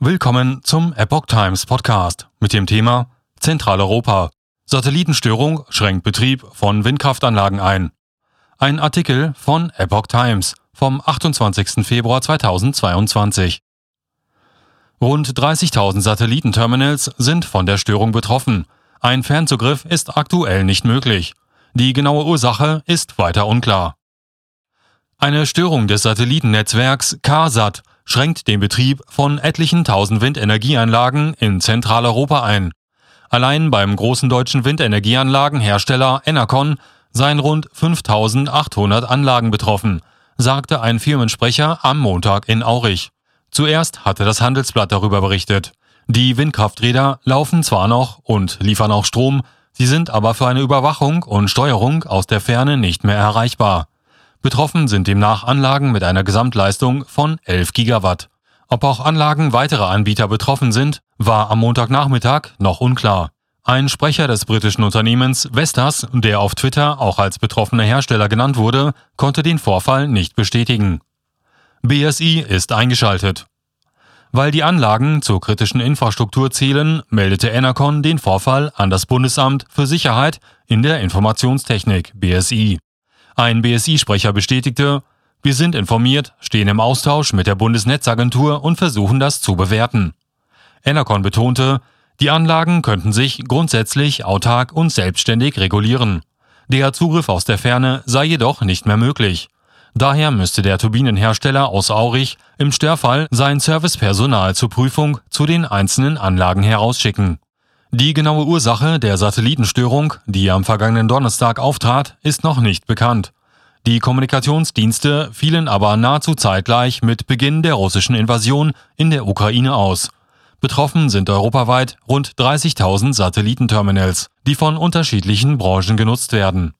Willkommen zum Epoch Times Podcast mit dem Thema Zentraleuropa. Satellitenstörung schränkt Betrieb von Windkraftanlagen ein. Ein Artikel von Epoch Times vom 28. Februar 2022. Rund 30.000 Satellitenterminals sind von der Störung betroffen. Ein Fernzugriff ist aktuell nicht möglich. Die genaue Ursache ist weiter unklar. Eine Störung des Satellitennetzwerks CARSAT schränkt den Betrieb von etlichen tausend Windenergieanlagen in Zentraleuropa ein. Allein beim großen deutschen Windenergieanlagenhersteller Enercon seien rund 5800 Anlagen betroffen, sagte ein Firmensprecher am Montag in Aurich. Zuerst hatte das Handelsblatt darüber berichtet. Die Windkrafträder laufen zwar noch und liefern auch Strom, sie sind aber für eine Überwachung und Steuerung aus der Ferne nicht mehr erreichbar. Betroffen sind demnach Anlagen mit einer Gesamtleistung von 11 Gigawatt. Ob auch Anlagen weiterer Anbieter betroffen sind, war am Montagnachmittag noch unklar. Ein Sprecher des britischen Unternehmens Vestas, der auf Twitter auch als betroffener Hersteller genannt wurde, konnte den Vorfall nicht bestätigen. BSI ist eingeschaltet. Weil die Anlagen zur kritischen Infrastruktur zählen, meldete Enercon den Vorfall an das Bundesamt für Sicherheit in der Informationstechnik BSI. Ein BSI-Sprecher bestätigte, wir sind informiert, stehen im Austausch mit der Bundesnetzagentur und versuchen das zu bewerten. Enercon betonte, die Anlagen könnten sich grundsätzlich autark und selbstständig regulieren. Der Zugriff aus der Ferne sei jedoch nicht mehr möglich. Daher müsste der Turbinenhersteller aus Aurich im Störfall sein Servicepersonal zur Prüfung zu den einzelnen Anlagen herausschicken. Die genaue Ursache der Satellitenstörung, die am vergangenen Donnerstag auftrat, ist noch nicht bekannt. Die Kommunikationsdienste fielen aber nahezu zeitgleich mit Beginn der russischen Invasion in der Ukraine aus. Betroffen sind europaweit rund 30.000 Satellitenterminals, die von unterschiedlichen Branchen genutzt werden.